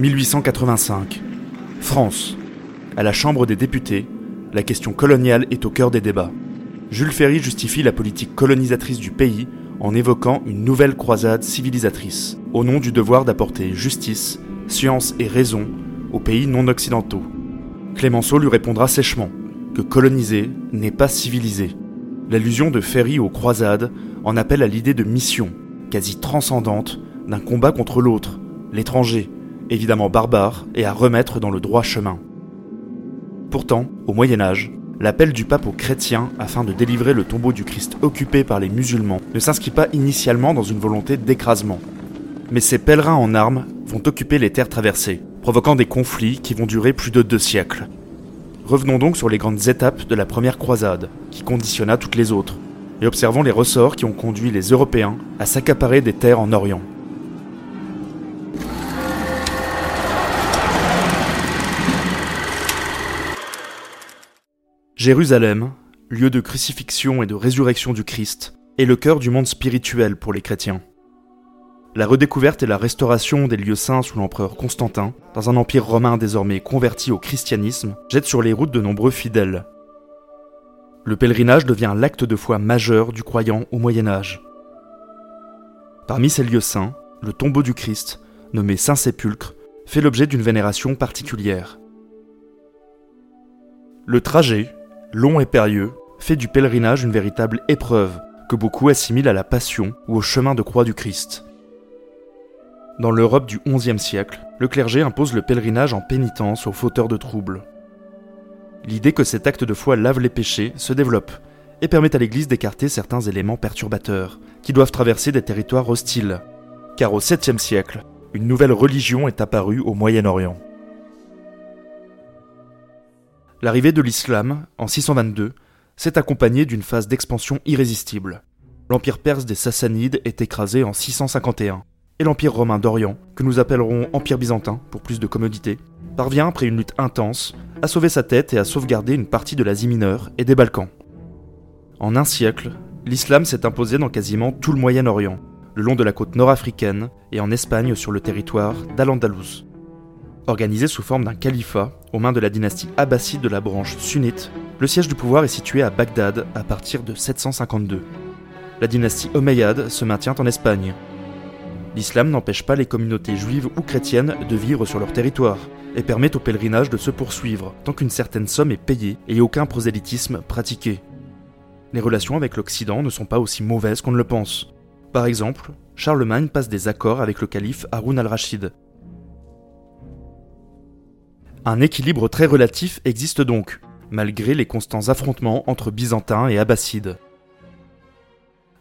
1885. France. À la Chambre des députés, la question coloniale est au cœur des débats. Jules Ferry justifie la politique colonisatrice du pays en évoquant une nouvelle croisade civilisatrice, au nom du devoir d'apporter justice, science et raison aux pays non occidentaux. Clémenceau lui répondra sèchement que coloniser n'est pas civiliser. L'allusion de Ferry aux croisades en appelle à l'idée de mission, quasi transcendante, d'un combat contre l'autre, l'étranger, évidemment barbare, et à remettre dans le droit chemin. Pourtant, au Moyen Âge, l'appel du pape aux chrétiens afin de délivrer le tombeau du Christ occupé par les musulmans ne s'inscrit pas initialement dans une volonté d'écrasement. Mais ces pèlerins en armes vont occuper les terres traversées, provoquant des conflits qui vont durer plus de deux siècles. Revenons donc sur les grandes étapes de la première croisade, qui conditionna toutes les autres, et observons les ressorts qui ont conduit les Européens à s'accaparer des terres en Orient. Jérusalem, lieu de crucifixion et de résurrection du Christ, est le cœur du monde spirituel pour les chrétiens. La redécouverte et la restauration des lieux saints sous l'empereur Constantin, dans un empire romain désormais converti au christianisme, jette sur les routes de nombreux fidèles. Le pèlerinage devient l'acte de foi majeur du croyant au Moyen Âge. Parmi ces lieux saints, le tombeau du Christ, nommé Saint-Sépulcre, fait l'objet d'une vénération particulière. Le trajet, long et périlleux, fait du pèlerinage une véritable épreuve que beaucoup assimilent à la passion ou au chemin de croix du Christ. Dans l'Europe du XIe siècle, le clergé impose le pèlerinage en pénitence aux fauteurs de troubles. L'idée que cet acte de foi lave les péchés se développe et permet à l'Église d'écarter certains éléments perturbateurs qui doivent traverser des territoires hostiles. Car au 7e siècle, une nouvelle religion est apparue au Moyen-Orient. L'arrivée de l'islam, en 622, s'est accompagnée d'une phase d'expansion irrésistible. L'empire perse des Sassanides est écrasé en 651, et l'empire romain d'Orient, que nous appellerons empire byzantin pour plus de commodité, parvient après une lutte intense à sauver sa tête et à sauvegarder une partie de l'Asie mineure et des Balkans. En un siècle, l'islam s'est imposé dans quasiment tout le Moyen-Orient, le long de la côte nord-africaine et en Espagne sur le territoire d'Al-Andalus. Organisé sous forme d'un califat aux mains de la dynastie abbasside de la branche sunnite, le siège du pouvoir est situé à Bagdad à partir de 752. La dynastie omeyyade se maintient en Espagne. L'islam n'empêche pas les communautés juives ou chrétiennes de vivre sur leur territoire et permet au pèlerinage de se poursuivre tant qu'une certaine somme est payée et aucun prosélytisme pratiqué. Les relations avec l'Occident ne sont pas aussi mauvaises qu'on ne le pense. Par exemple, Charlemagne passe des accords avec le calife Haroun al-Rachid, un équilibre très relatif existe donc, malgré les constants affrontements entre Byzantins et Abbassides.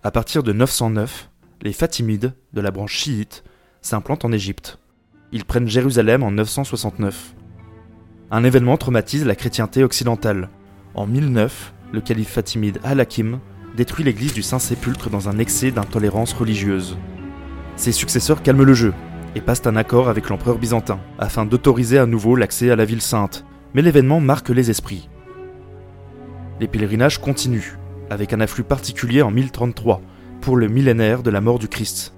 À partir de 909, les Fatimides, de la branche chiite, s'implantent en Égypte. Ils prennent Jérusalem en 969. Un événement traumatise la chrétienté occidentale. En 1009, le calife fatimide Al-Hakim détruit l'église du Saint-Sépulcre dans un excès d'intolérance religieuse. Ses successeurs calment le jeu et passent un accord avec l'empereur byzantin, afin d'autoriser à nouveau l'accès à la ville sainte. Mais l'événement marque les esprits. Les pèlerinages continuent, avec un afflux particulier en 1033, pour le millénaire de la mort du Christ.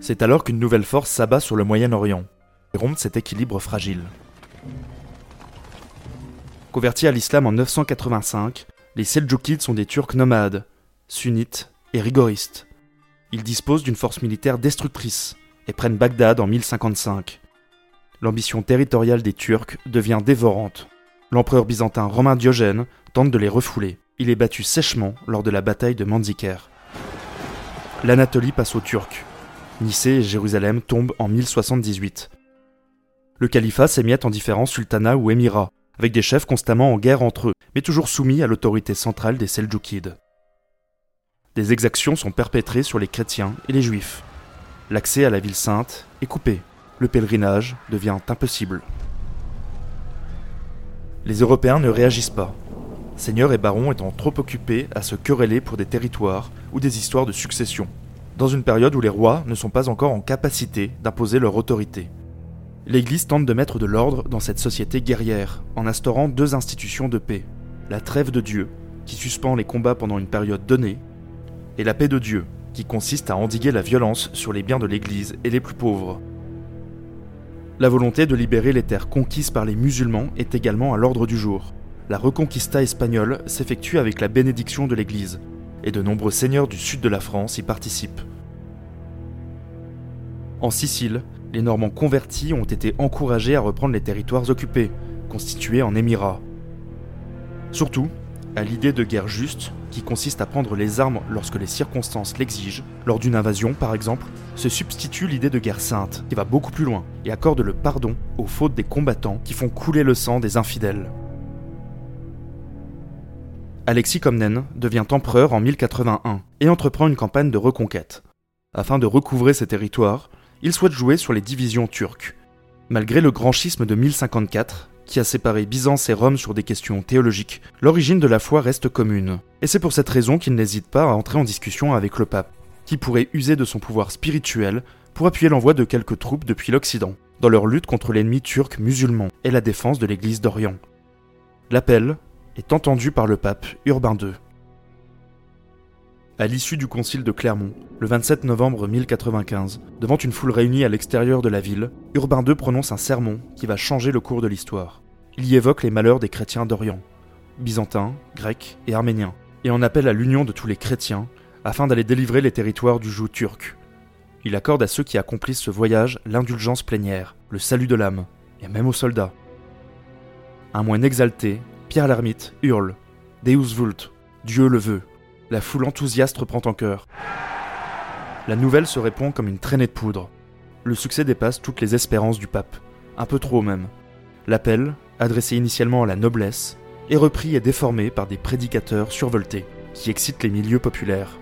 C'est alors qu'une nouvelle force s'abat sur le Moyen-Orient, et rompt cet équilibre fragile. Convertis à l'islam en 985, les Seljoukides sont des Turcs nomades, sunnites et rigoristes. Ils disposent d'une force militaire destructrice et prennent Bagdad en 1055. L'ambition territoriale des Turcs devient dévorante. L'empereur byzantin romain Diogène tente de les refouler. Il est battu sèchement lors de la bataille de Manzikert. L'Anatolie passe aux Turcs. Nicée et Jérusalem tombent en 1078. Le califat s'émiette en différents sultanats ou émirats, avec des chefs constamment en guerre entre eux, mais toujours soumis à l'autorité centrale des Seljoukides des exactions sont perpétrées sur les chrétiens et les juifs. L'accès à la ville sainte est coupé. Le pèlerinage devient impossible. Les Européens ne réagissent pas. Seigneurs et barons étant trop occupés à se quereller pour des territoires ou des histoires de succession, dans une période où les rois ne sont pas encore en capacité d'imposer leur autorité. L'Église tente de mettre de l'ordre dans cette société guerrière en instaurant deux institutions de paix. La trêve de Dieu, qui suspend les combats pendant une période donnée, et la paix de Dieu, qui consiste à endiguer la violence sur les biens de l'Église et les plus pauvres. La volonté de libérer les terres conquises par les musulmans est également à l'ordre du jour. La reconquista espagnole s'effectue avec la bénédiction de l'Église, et de nombreux seigneurs du sud de la France y participent. En Sicile, les Normands convertis ont été encouragés à reprendre les territoires occupés, constitués en émirats. Surtout, à l'idée de guerre juste, qui consiste à prendre les armes lorsque les circonstances l'exigent, lors d'une invasion par exemple, se substitue l'idée de guerre sainte, qui va beaucoup plus loin, et accorde le pardon aux fautes des combattants qui font couler le sang des infidèles. Alexis Comnène devient empereur en 1081 et entreprend une campagne de reconquête. Afin de recouvrer ses territoires, il souhaite jouer sur les divisions turques. Malgré le grand schisme de 1054, qui a séparé Byzance et Rome sur des questions théologiques, l'origine de la foi reste commune. Et c'est pour cette raison qu'il n'hésite pas à entrer en discussion avec le pape, qui pourrait user de son pouvoir spirituel pour appuyer l'envoi de quelques troupes depuis l'Occident, dans leur lutte contre l'ennemi turc musulman et la défense de l'Église d'Orient. L'appel est entendu par le pape Urbain II. À l'issue du concile de Clermont, le 27 novembre 1095, devant une foule réunie à l'extérieur de la ville, Urbain II prononce un sermon qui va changer le cours de l'histoire. Il y évoque les malheurs des chrétiens d'Orient, byzantins, grecs et arméniens, et en appelle à l'union de tous les chrétiens afin d'aller délivrer les territoires du joug turc. Il accorde à ceux qui accomplissent ce voyage l'indulgence plénière, le salut de l'âme, et même aux soldats. Un moine exalté, Pierre l'ermite, hurle Deus vult, Dieu le veut. La foule enthousiaste reprend en chœur. La nouvelle se répond comme une traînée de poudre. Le succès dépasse toutes les espérances du pape, un peu trop même. L'appel, adressé initialement à la noblesse, est repris et déformé par des prédicateurs survoltés, qui excitent les milieux populaires.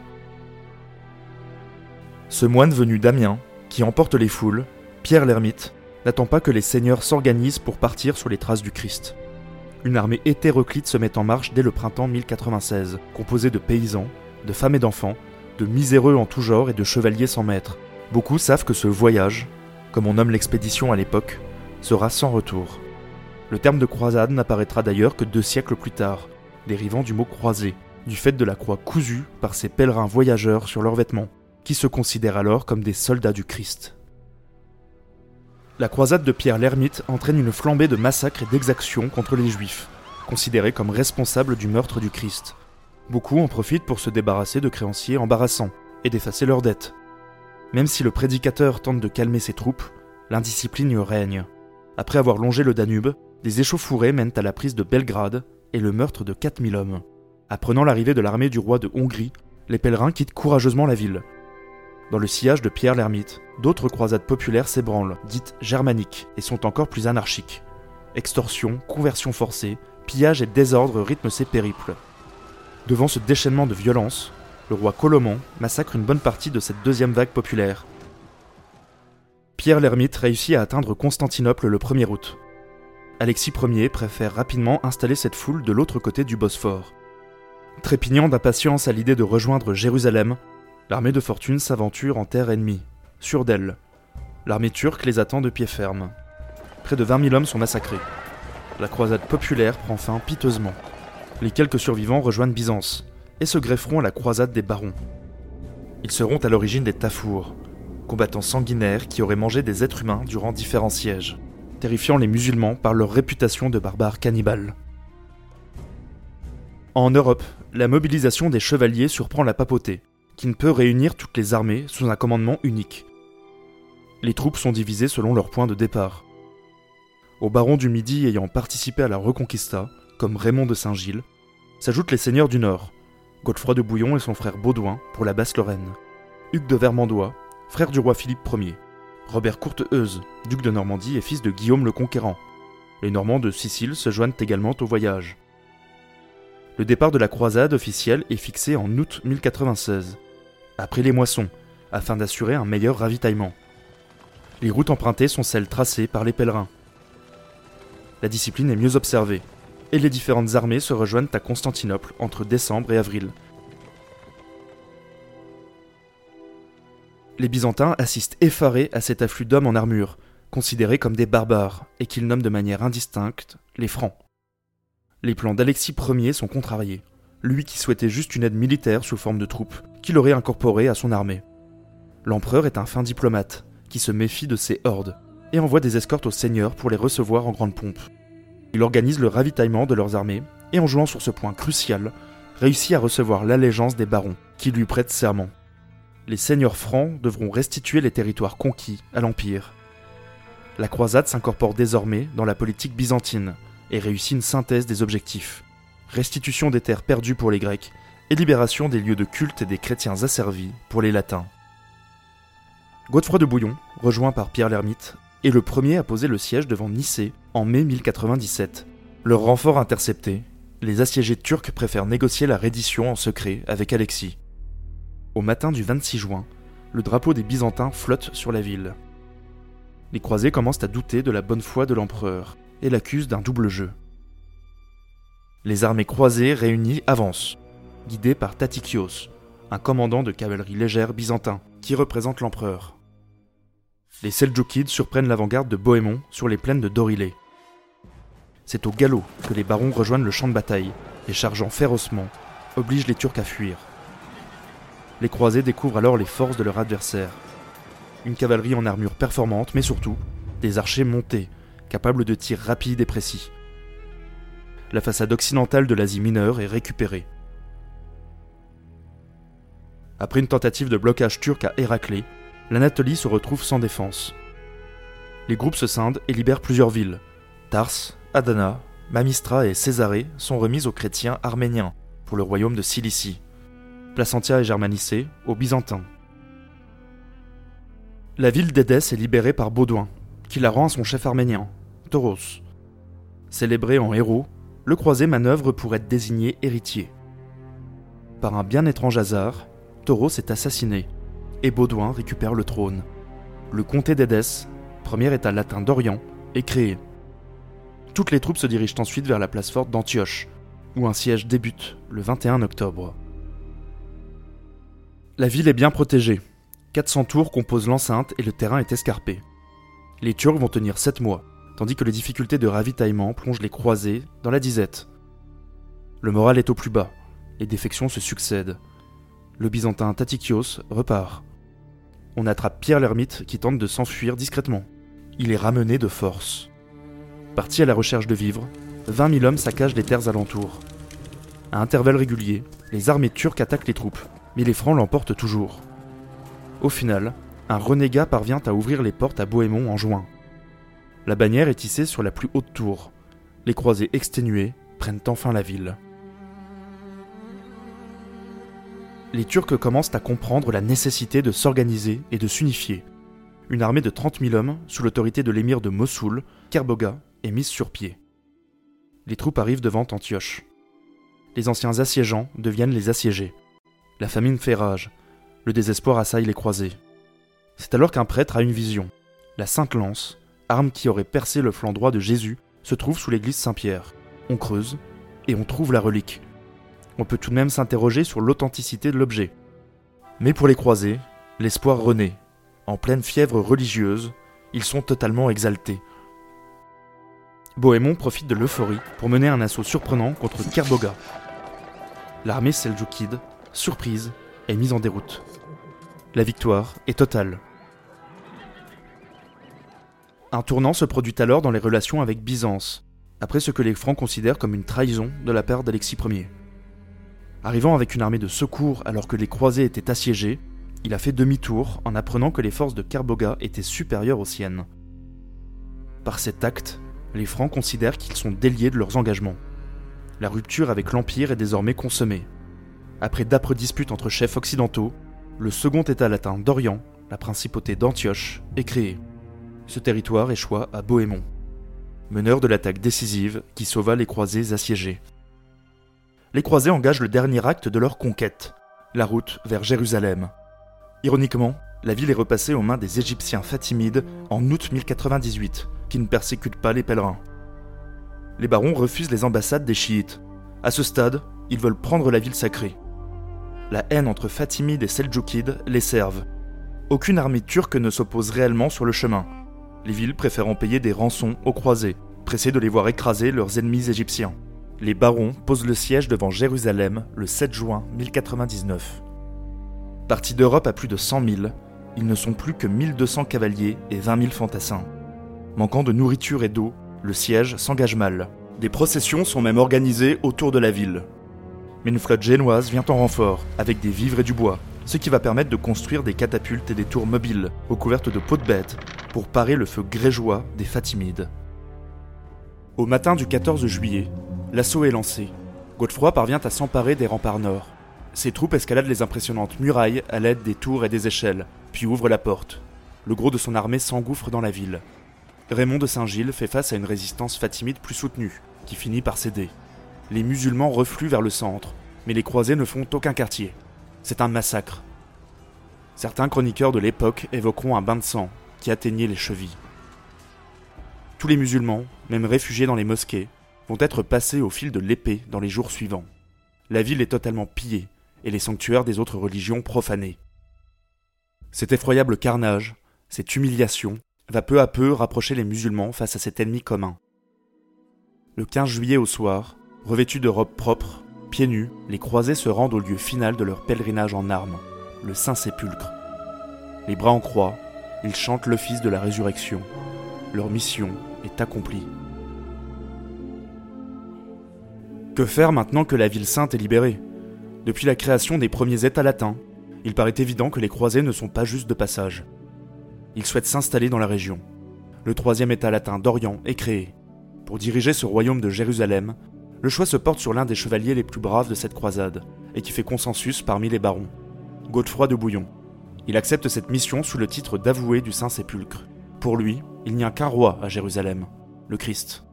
Ce moine venu d'Amiens, qui emporte les foules, Pierre l'ermite, n'attend pas que les seigneurs s'organisent pour partir sur les traces du Christ une armée hétéroclite se met en marche dès le printemps 1096, composée de paysans, de femmes et d'enfants, de miséreux en tout genre et de chevaliers sans maître. Beaucoup savent que ce voyage, comme on nomme l'expédition à l'époque, sera sans retour. Le terme de croisade n'apparaîtra d'ailleurs que deux siècles plus tard, dérivant du mot croisé, du fait de la croix cousue par ces pèlerins voyageurs sur leurs vêtements, qui se considèrent alors comme des soldats du Christ. La croisade de Pierre l'Ermite entraîne une flambée de massacres et d'exactions contre les juifs, considérés comme responsables du meurtre du Christ. Beaucoup en profitent pour se débarrasser de créanciers embarrassants et d'effacer leurs dettes. Même si le prédicateur tente de calmer ses troupes, l'indiscipline règne. Après avoir longé le Danube, des échauffourées mènent à la prise de Belgrade et le meurtre de 4000 hommes. Apprenant l'arrivée de l'armée du roi de Hongrie, les pèlerins quittent courageusement la ville, dans le sillage de Pierre l'Ermite, d'autres croisades populaires s'ébranlent, dites germaniques, et sont encore plus anarchiques. Extorsion, conversion forcée, pillage et désordre rythment ces périples. Devant ce déchaînement de violence, le roi Colomban massacre une bonne partie de cette deuxième vague populaire. Pierre l'Ermite réussit à atteindre Constantinople le 1er août. Alexis Ier préfère rapidement installer cette foule de l'autre côté du Bosphore. Trépignant d'impatience à l'idée de rejoindre Jérusalem, L'armée de fortune s'aventure en terre ennemie, sur d'elle. L'armée turque les attend de pied ferme. Près de 20 000 hommes sont massacrés. La croisade populaire prend fin piteusement. Les quelques survivants rejoignent Byzance et se grefferont à la croisade des barons. Ils seront à l'origine des Tafours, combattants sanguinaires qui auraient mangé des êtres humains durant différents sièges, terrifiant les musulmans par leur réputation de barbares cannibales. En Europe, la mobilisation des chevaliers surprend la papauté, qui ne peut réunir toutes les armées sous un commandement unique. Les troupes sont divisées selon leur point de départ. Aux barons du Midi ayant participé à la Reconquista, comme Raymond de Saint-Gilles, s'ajoutent les seigneurs du Nord, Godefroy de Bouillon et son frère Baudouin pour la Basse-Lorraine, Hugues de Vermandois, frère du roi Philippe Ier, Robert Courteheuse, duc de Normandie et fils de Guillaume le Conquérant. Les Normands de Sicile se joignent également au voyage. Le départ de la croisade officielle est fixé en août 1096 après les moissons, afin d'assurer un meilleur ravitaillement. Les routes empruntées sont celles tracées par les pèlerins. La discipline est mieux observée, et les différentes armées se rejoignent à Constantinople entre décembre et avril. Les Byzantins assistent effarés à cet afflux d'hommes en armure, considérés comme des barbares, et qu'ils nomment de manière indistincte les Francs. Les plans d'Alexis Ier sont contrariés. Lui qui souhaitait juste une aide militaire sous forme de troupes, qu'il aurait incorporée à son armée. L'empereur est un fin diplomate, qui se méfie de ces hordes, et envoie des escortes aux seigneurs pour les recevoir en grande pompe. Il organise le ravitaillement de leurs armées, et en jouant sur ce point crucial, réussit à recevoir l'allégeance des barons, qui lui prêtent serment. Les seigneurs francs devront restituer les territoires conquis à l'Empire. La croisade s'incorpore désormais dans la politique byzantine, et réussit une synthèse des objectifs. Restitution des terres perdues pour les Grecs, et libération des lieux de culte et des chrétiens asservis pour les latins. Godefroy de Bouillon, rejoint par Pierre l'Ermite, est le premier à poser le siège devant Nicée en mai 1097. Leur renfort intercepté, les assiégés turcs préfèrent négocier la reddition en secret avec Alexis. Au matin du 26 juin, le drapeau des Byzantins flotte sur la ville. Les croisés commencent à douter de la bonne foi de l'empereur et l'accusent d'un double jeu. Les armées croisées réunies avancent, guidées par Tatikios, un commandant de cavalerie légère byzantin qui représente l'empereur. Les Seljoukides surprennent l'avant-garde de Bohémond sur les plaines de Dorilé. C'est au galop que les barons rejoignent le champ de bataille et, chargeant férocement, obligent les Turcs à fuir. Les croisés découvrent alors les forces de leur adversaire. Une cavalerie en armure performante, mais surtout des archers montés, capables de tirs rapides et précis. La façade occidentale de l'Asie mineure est récupérée. Après une tentative de blocage turc à Héraclée, l'Anatolie se retrouve sans défense. Les groupes se scindent et libèrent plusieurs villes. Tars, Adana, Mamistra et Césarée sont remises aux chrétiens arméniens pour le royaume de Cilicie. Placentia est germanisée aux Byzantins. La ville d'Édesse est libérée par Baudouin, qui la rend à son chef arménien, Tauros. Célébré en héros, le croisé manœuvre pour être désigné héritier. Par un bien étrange hasard, Tauros est assassiné et Baudouin récupère le trône. Le comté d'Édesse, premier état latin d'Orient, est créé. Toutes les troupes se dirigent ensuite vers la place forte d'Antioche, où un siège débute le 21 octobre. La ville est bien protégée. 400 tours composent l'enceinte et le terrain est escarpé. Les Turcs vont tenir 7 mois, tandis que les difficultés de ravitaillement plongent les croisés dans la disette. Le moral est au plus bas, les défections se succèdent. Le byzantin Tatikios repart on attrape Pierre l'ermite qui tente de s'enfuir discrètement. Il est ramené de force. Parti à la recherche de vivres, 20 000 hommes saccagent les terres alentours. À intervalles réguliers, les armées turques attaquent les troupes, mais les Francs l'emportent toujours. Au final, un renégat parvient à ouvrir les portes à Bohémond en juin. La bannière est tissée sur la plus haute tour. Les croisés exténués prennent enfin la ville. les Turcs commencent à comprendre la nécessité de s'organiser et de s'unifier. Une armée de 30 000 hommes, sous l'autorité de l'émir de Mossoul, Kerboga, est mise sur pied. Les troupes arrivent devant Antioche. Les anciens assiégeants deviennent les assiégés. La famine fait rage. Le désespoir assaille les croisés. C'est alors qu'un prêtre a une vision. La Sainte Lance, arme qui aurait percé le flanc droit de Jésus, se trouve sous l'église Saint-Pierre. On creuse et on trouve la relique on peut tout de même s'interroger sur l'authenticité de l'objet. Mais pour les croisés, l'espoir renaît. En pleine fièvre religieuse, ils sont totalement exaltés. Bohémond profite de l'euphorie pour mener un assaut surprenant contre Kerboga. L'armée seljoukide, surprise, est mise en déroute. La victoire est totale. Un tournant se produit alors dans les relations avec Byzance, après ce que les Francs considèrent comme une trahison de la part d'Alexis Ier. Arrivant avec une armée de secours alors que les croisés étaient assiégés, il a fait demi-tour en apprenant que les forces de Kerboga étaient supérieures aux siennes. Par cet acte, les Francs considèrent qu'ils sont déliés de leurs engagements. La rupture avec l'Empire est désormais consommée. Après d'âpres disputes entre chefs occidentaux, le second État latin d'Orient, la principauté d'Antioche, est créé. Ce territoire échoua à Bohémond, meneur de l'attaque décisive qui sauva les croisés assiégés les croisés engagent le dernier acte de leur conquête, la route vers Jérusalem. Ironiquement, la ville est repassée aux mains des Égyptiens fatimides en août 1098, qui ne persécutent pas les pèlerins. Les barons refusent les ambassades des chiites. À ce stade, ils veulent prendre la ville sacrée. La haine entre Fatimides et Seljoukides les servent. Aucune armée turque ne s'oppose réellement sur le chemin, les villes préférant payer des rançons aux croisés, pressés de les voir écraser leurs ennemis égyptiens les barons posent le siège devant Jérusalem le 7 juin 1099. Partis d'Europe à plus de 100 000, ils ne sont plus que 1200 cavaliers et 20 000 fantassins. Manquant de nourriture et d'eau, le siège s'engage mal. Des processions sont même organisées autour de la ville. Mais une flotte génoise vient en renfort, avec des vivres et du bois, ce qui va permettre de construire des catapultes et des tours mobiles, recouvertes de peaux de bêtes, pour parer le feu grégeois des Fatimides. Au matin du 14 juillet, l'assaut est lancé. Godefroy parvient à s'emparer des remparts nord. Ses troupes escaladent les impressionnantes murailles à l'aide des tours et des échelles, puis ouvrent la porte. Le gros de son armée s'engouffre dans la ville. Raymond de Saint-Gilles fait face à une résistance fatimide plus soutenue, qui finit par céder. Les musulmans refluent vers le centre, mais les croisés ne font aucun quartier. C'est un massacre. Certains chroniqueurs de l'époque évoqueront un bain de sang qui atteignait les chevilles. Tous les musulmans, même réfugiés dans les mosquées, vont être passés au fil de l'épée dans les jours suivants. La ville est totalement pillée et les sanctuaires des autres religions profanés. Cet effroyable carnage, cette humiliation, va peu à peu rapprocher les musulmans face à cet ennemi commun. Le 15 juillet au soir, revêtus de robes propres, pieds nus, les croisés se rendent au lieu final de leur pèlerinage en armes, le Saint-Sépulcre. Les bras en croix, ils chantent l'office de la résurrection. Leur mission est accomplie. Que faire maintenant que la ville sainte est libérée? Depuis la création des premiers États latins, il paraît évident que les croisés ne sont pas juste de passage. Ils souhaitent s'installer dans la région. Le troisième État latin d'Orient est créé. Pour diriger ce royaume de Jérusalem, le choix se porte sur l'un des chevaliers les plus braves de cette croisade, et qui fait consensus parmi les barons, Godefroy de Bouillon. Il accepte cette mission sous le titre d'avoué du Saint-Sépulcre. Pour lui, il n'y a qu'un roi à Jérusalem, le Christ.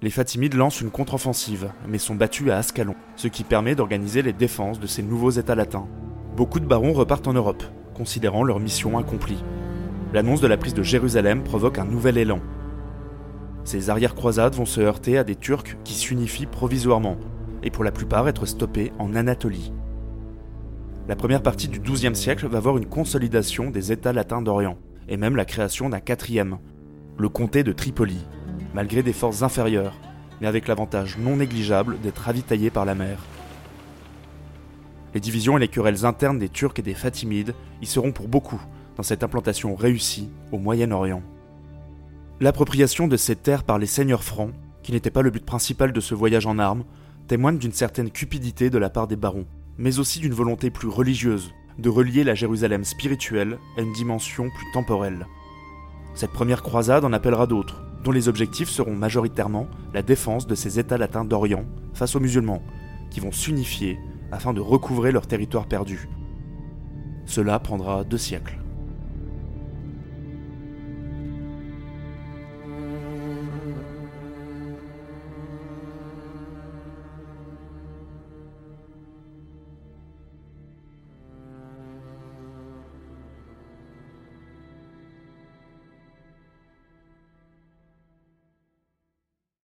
Les Fatimides lancent une contre-offensive, mais sont battus à Ascalon, ce qui permet d'organiser les défenses de ces nouveaux États latins. Beaucoup de barons repartent en Europe, considérant leur mission accomplie. L'annonce de la prise de Jérusalem provoque un nouvel élan. Ces arrière-croisades vont se heurter à des Turcs qui s'unifient provisoirement, et pour la plupart être stoppés en Anatolie. La première partie du XIIe siècle va voir une consolidation des États latins d'Orient, et même la création d'un quatrième, le comté de Tripoli, malgré des forces inférieures, mais avec l'avantage non négligeable d'être ravitaillé par la mer. Les divisions et les querelles internes des Turcs et des Fatimides y seront pour beaucoup dans cette implantation réussie au Moyen-Orient. L'appropriation de ces terres par les seigneurs francs, qui n'était pas le but principal de ce voyage en armes, témoigne d'une certaine cupidité de la part des barons, mais aussi d'une volonté plus religieuse de relier la Jérusalem spirituelle à une dimension plus temporelle. Cette première croisade en appellera d'autres, dont les objectifs seront majoritairement la défense de ces États latins d'Orient face aux musulmans, qui vont s'unifier afin de recouvrer leur territoire perdu. Cela prendra deux siècles.